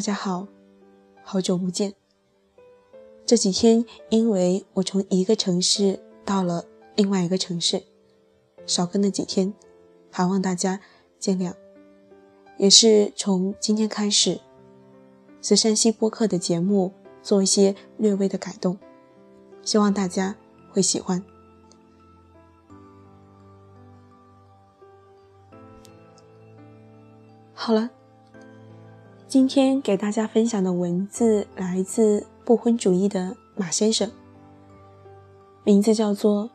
大家好，好久不见。这几天因为我从一个城市到了另外一个城市，少更了几天，还望大家见谅。也是从今天开始，慈山西播客的节目做一些略微的改动，希望大家会喜欢。好了，今天给大家分享的文字来自不婚主义的马先生，名字叫做《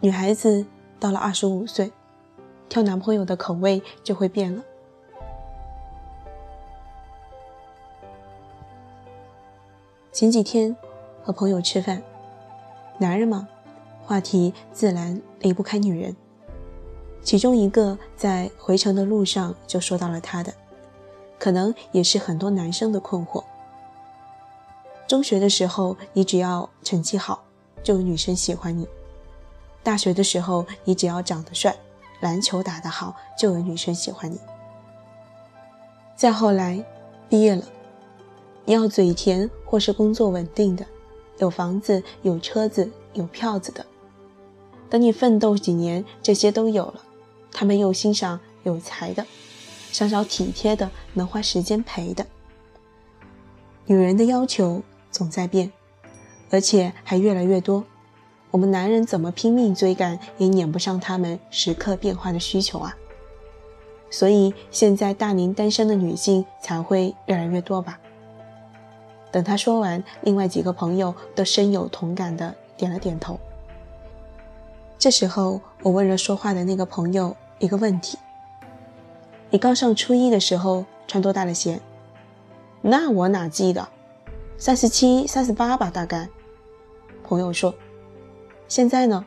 女孩子到了二十五岁，挑男朋友的口味就会变了》。前几天和朋友吃饭，男人嘛，话题自然离不开女人。其中一个在回程的路上就说到了他的，可能也是很多男生的困惑。中学的时候，你只要成绩好，就有女生喜欢你；大学的时候，你只要长得帅，篮球打得好，就有女生喜欢你。再后来，毕业了，你要嘴甜或是工作稳定的，有房子、有车子、有票子的。等你奋斗几年，这些都有了。他们又欣赏有才的，想找体贴的，能花时间陪的。女人的要求总在变，而且还越来越多。我们男人怎么拼命追赶，也撵不上他们时刻变化的需求啊！所以现在大龄单身的女性才会越来越多吧？等他说完，另外几个朋友都深有同感的点了点头。这时候，我问了说话的那个朋友。一个问题，你刚上初一的时候穿多大的鞋？那我哪记得，三十七、三十八吧，大概。朋友说，现在呢？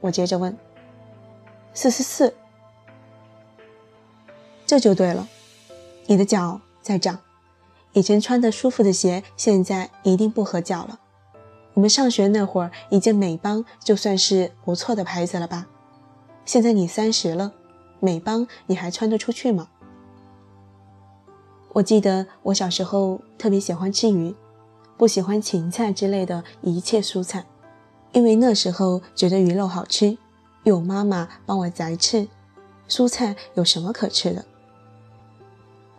我接着问，四十四。这就对了，你的脚在长，以前穿的舒服的鞋，现在一定不合脚了。我们上学那会儿，一件美邦就算是不错的牌子了吧？现在你三十了。美邦你还穿得出去吗？我记得我小时候特别喜欢吃鱼，不喜欢芹菜之类的一切蔬菜，因为那时候觉得鱼肉好吃，有妈妈帮我宰翅，蔬菜有什么可吃的？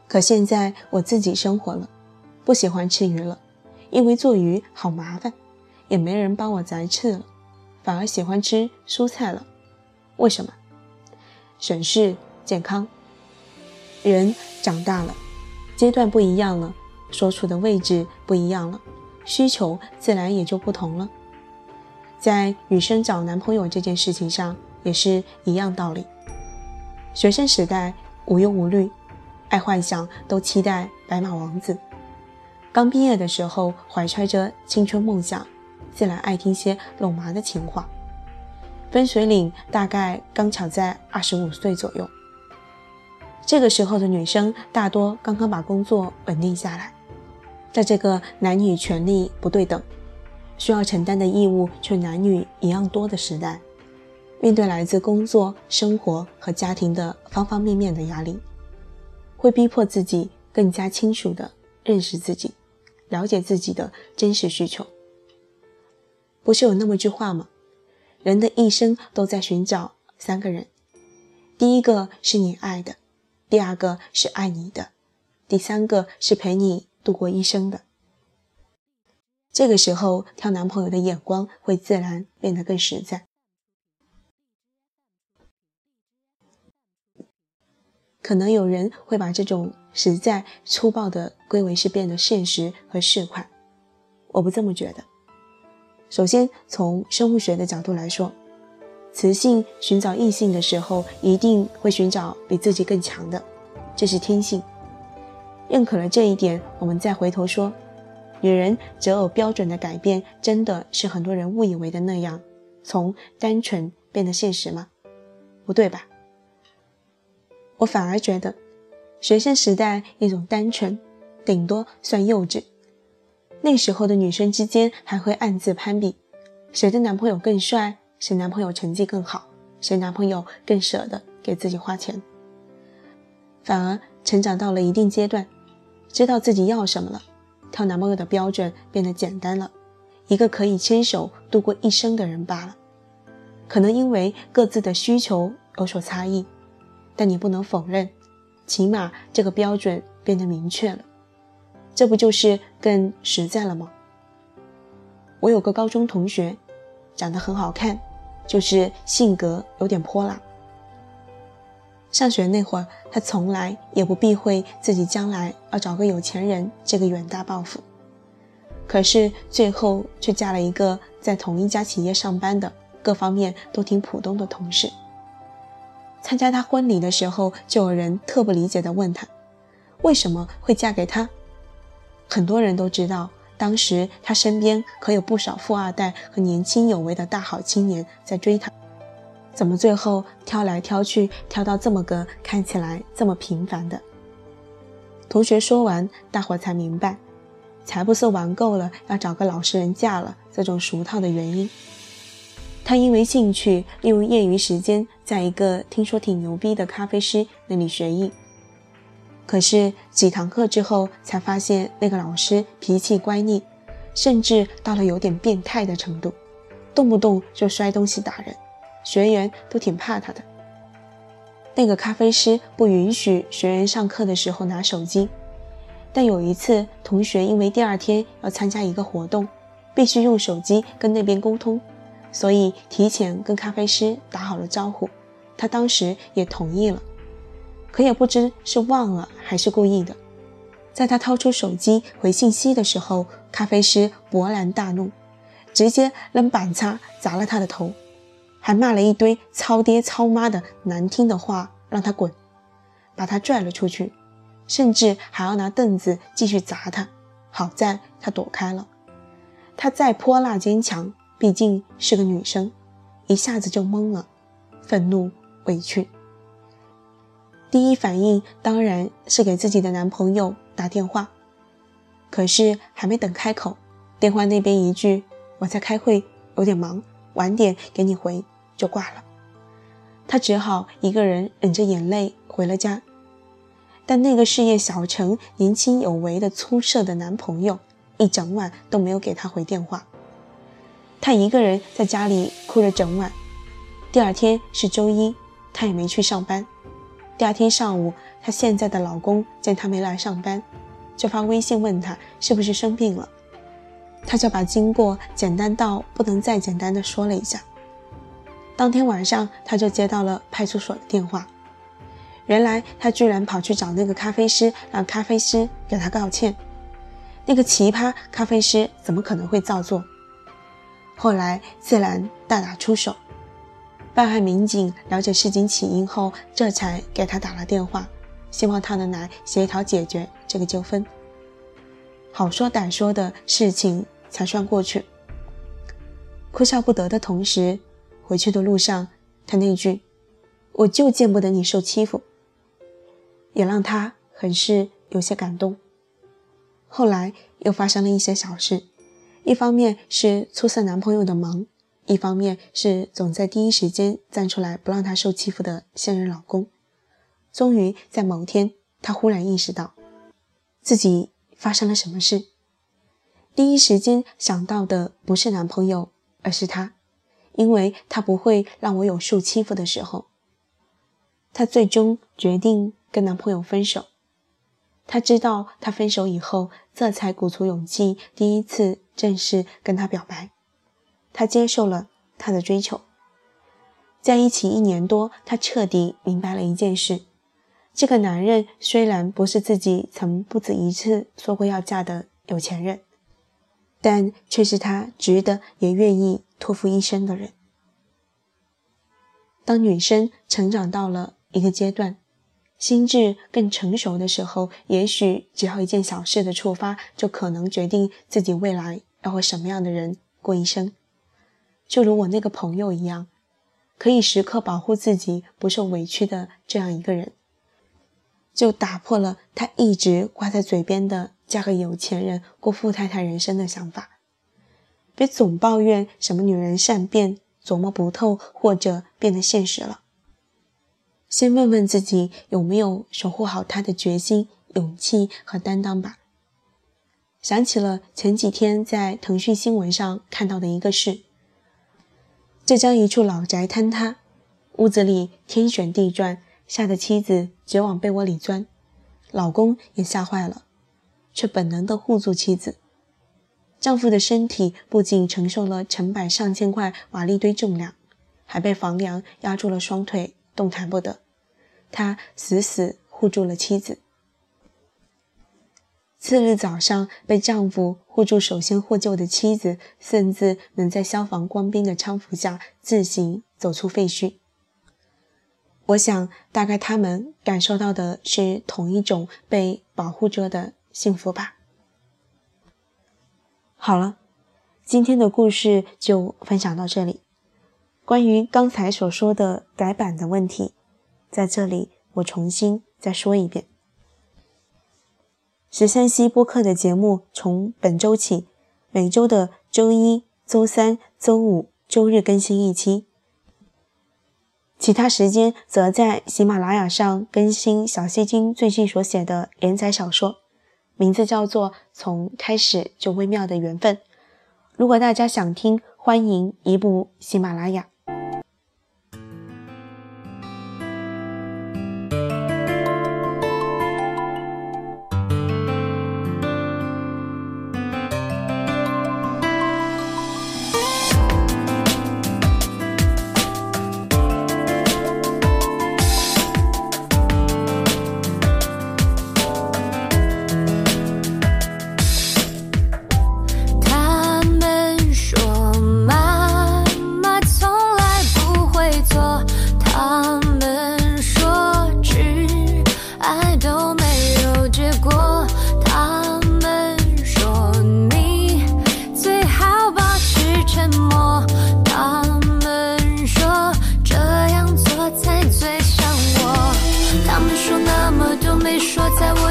可现在我自己生活了，不喜欢吃鱼了，因为做鱼好麻烦，也没人帮我宰翅了，反而喜欢吃蔬菜了，为什么？省事健康，人长大了，阶段不一样了，所处的位置不一样了，需求自然也就不同了。在女生找男朋友这件事情上也是一样道理。学生时代无忧无虑，爱幻想，都期待白马王子。刚毕业的时候怀揣着青春梦想，自然爱听些肉麻的情话。分水岭大概刚巧在二十五岁左右，这个时候的女生大多刚刚把工作稳定下来，在这个男女权利不对等、需要承担的义务却男女一样多的时代，面对来自工作、生活和家庭的方方面面的压力，会逼迫自己更加清楚地认识自己，了解自己的真实需求。不是有那么句话吗？人的一生都在寻找三个人，第一个是你爱的，第二个是爱你的，第三个是陪你度过一生的。这个时候挑男朋友的眼光会自然变得更实在。可能有人会把这种实在粗暴的归为是变得现实和市侩，我不这么觉得。首先，从生物学的角度来说，雌性寻找异性的时候，一定会寻找比自己更强的，这是天性。认可了这一点，我们再回头说，女人择偶标准的改变，真的是很多人误以为的那样，从单纯变得现实吗？不对吧？我反而觉得，学生时代那种单纯，顶多算幼稚。那时候的女生之间还会暗自攀比，谁的男朋友更帅，谁男朋友成绩更好，谁男朋友更舍得给自己花钱。反而成长到了一定阶段，知道自己要什么了，挑男朋友的标准变得简单了，一个可以牵手度过一生的人罢了。可能因为各自的需求有所差异，但你不能否认，起码这个标准变得明确了。这不就是更实在了吗？我有个高中同学，长得很好看，就是性格有点泼辣。上学那会儿，他从来也不避讳自己将来要找个有钱人这个远大抱负，可是最后却嫁了一个在同一家企业上班的、各方面都挺普通的同事。参加他婚礼的时候，就有人特不理解地问他，为什么会嫁给他？很多人都知道，当时他身边可有不少富二代和年轻有为的大好青年在追他。怎么最后挑来挑去，挑到这么个看起来这么平凡的同学？说完，大伙才明白，才不是玩够了要找个老实人嫁了这种俗套的原因。他因为兴趣，利用业余时间，在一个听说挺牛逼的咖啡师那里学艺。可是几堂课之后，才发现那个老师脾气乖戾，甚至到了有点变态的程度，动不动就摔东西打人。学员都挺怕他的。那个咖啡师不允许学员上课的时候拿手机，但有一次同学因为第二天要参加一个活动，必须用手机跟那边沟通，所以提前跟咖啡师打好了招呼。他当时也同意了，可也不知是忘了还是故意的。在他掏出手机回信息的时候，咖啡师勃然大怒，直接扔板擦砸了他的头。还骂了一堆操爹操妈的难听的话，让他滚，把他拽了出去，甚至还要拿凳子继续砸他。好在他躲开了。他再泼辣坚强，毕竟是个女生，一下子就懵了，愤怒、委屈。第一反应当然是给自己的男朋友打电话，可是还没等开口，电话那边一句“我在开会，有点忙”。晚点给你回，就挂了。他只好一个人忍着眼泪回了家。但那个事业小成、年轻有为的出色的男朋友，一整晚都没有给他回电话。他一个人在家里哭了整晚。第二天是周一，他也没去上班。第二天上午，她现在的老公见她没来上班，就发微信问她是不是生病了。她就把经过简单到不能再简单的说了一下。当天晚上，他就接到了派出所的电话。原来他居然跑去找那个咖啡师，让咖啡师给他道歉。那个奇葩咖啡师怎么可能会照做？后来自然大打出手。办案民警了解事情起因后，这才给他打了电话，希望他能来协调解决这个纠纷。好说歹说的事情才算过去。哭笑不得的同时，回去的路上，他那句“我就见不得你受欺负”，也让他很是有些感动。后来又发生了一些小事，一方面是出色男朋友的忙，一方面是总在第一时间站出来不让他受欺负的现任老公。终于在某天，他忽然意识到自己。发生了什么事？第一时间想到的不是男朋友，而是他，因为他不会让我有受欺负的时候。她最终决定跟男朋友分手。她知道他分手以后，这才鼓足勇气，第一次正式跟他表白。她接受了他的追求。在一起一年多，她彻底明白了一件事。这个男人虽然不是自己曾不止一次说过要嫁的有钱人，但却是他值得也愿意托付一生的人。当女生成长到了一个阶段，心智更成熟的时候，也许只要一件小事的触发，就可能决定自己未来要和什么样的人过一生。就如我那个朋友一样，可以时刻保护自己不受委屈的这样一个人。就打破了他一直挂在嘴边的嫁个有钱人过富太太人生的想法。别总抱怨什么女人善变、琢磨不透或者变得现实了。先问问自己有没有守护好他的决心勇气和担当吧。想起了前几天在腾讯新闻上看到的一个事：浙江一处老宅坍塌，屋子里天旋地转，吓得妻子直往被窝里钻，老公也吓坏了，却本能地护住妻子。丈夫的身体不仅承受了成百上千块瓦砾堆重量，还被房梁压住了双腿，动弹不得。他死死护住了妻子。次日早上，被丈夫护住首先获救的妻子，甚至能在消防官兵的搀扶下自行走出废墟。我想，大概他们感受到的是同一种被保护着的幸福吧。好了，今天的故事就分享到这里。关于刚才所说的改版的问题，在这里我重新再说一遍。十三溪播客的节目从本周起，每周的周一、周三、周五、周日更新一期，其他时间则在喜马拉雅上更新小西京最近所写的连载小说。名字叫做《从开始就微妙的缘分》。如果大家想听，欢迎移步喜马拉雅。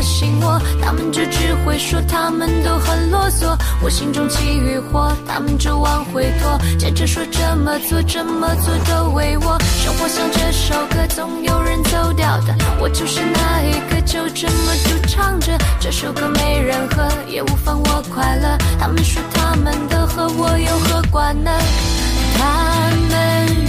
信我，他们就只会说他们都很啰嗦，我心中起欲火，他们就往回拖，接着说这么做这么做都为我。生活像这首歌，总有人走掉的，我就是那一个，就这么独唱着。这首歌没人喝，也无妨我快乐。他们说他们的，和我有何关呢？他们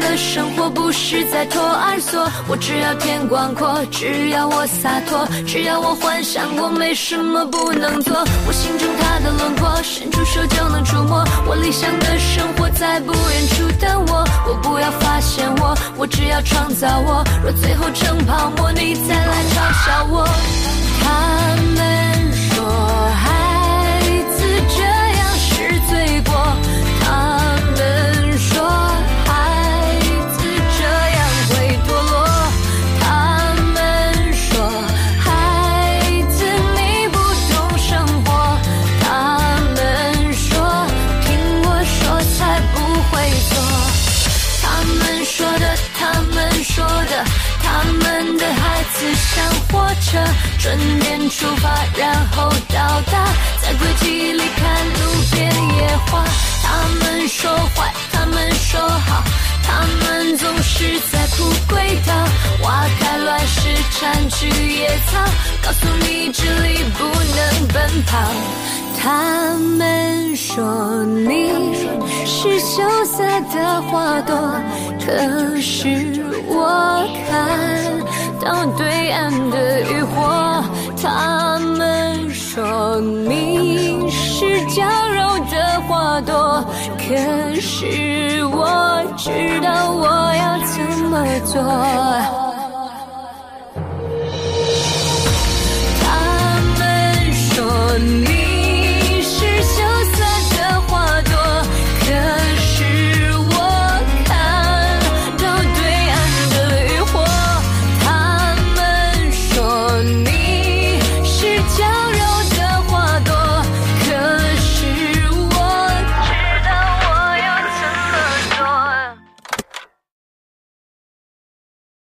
的生活不是在托儿所，我只要天广阔，只要我洒脱，只要我幻想过，没什么不能做。我心中他的轮廓，伸出手就能触摸。我理想的生活在不远处等我，我不要发现我，我只要创造我。若最后成泡沫，你再来嘲笑我。他铲去野草，告诉你这里不能奔跑。他们说你是羞涩的花朵，可是我看。到对岸的渔火，他们说你是娇柔的花朵，可是我知道我要怎么做。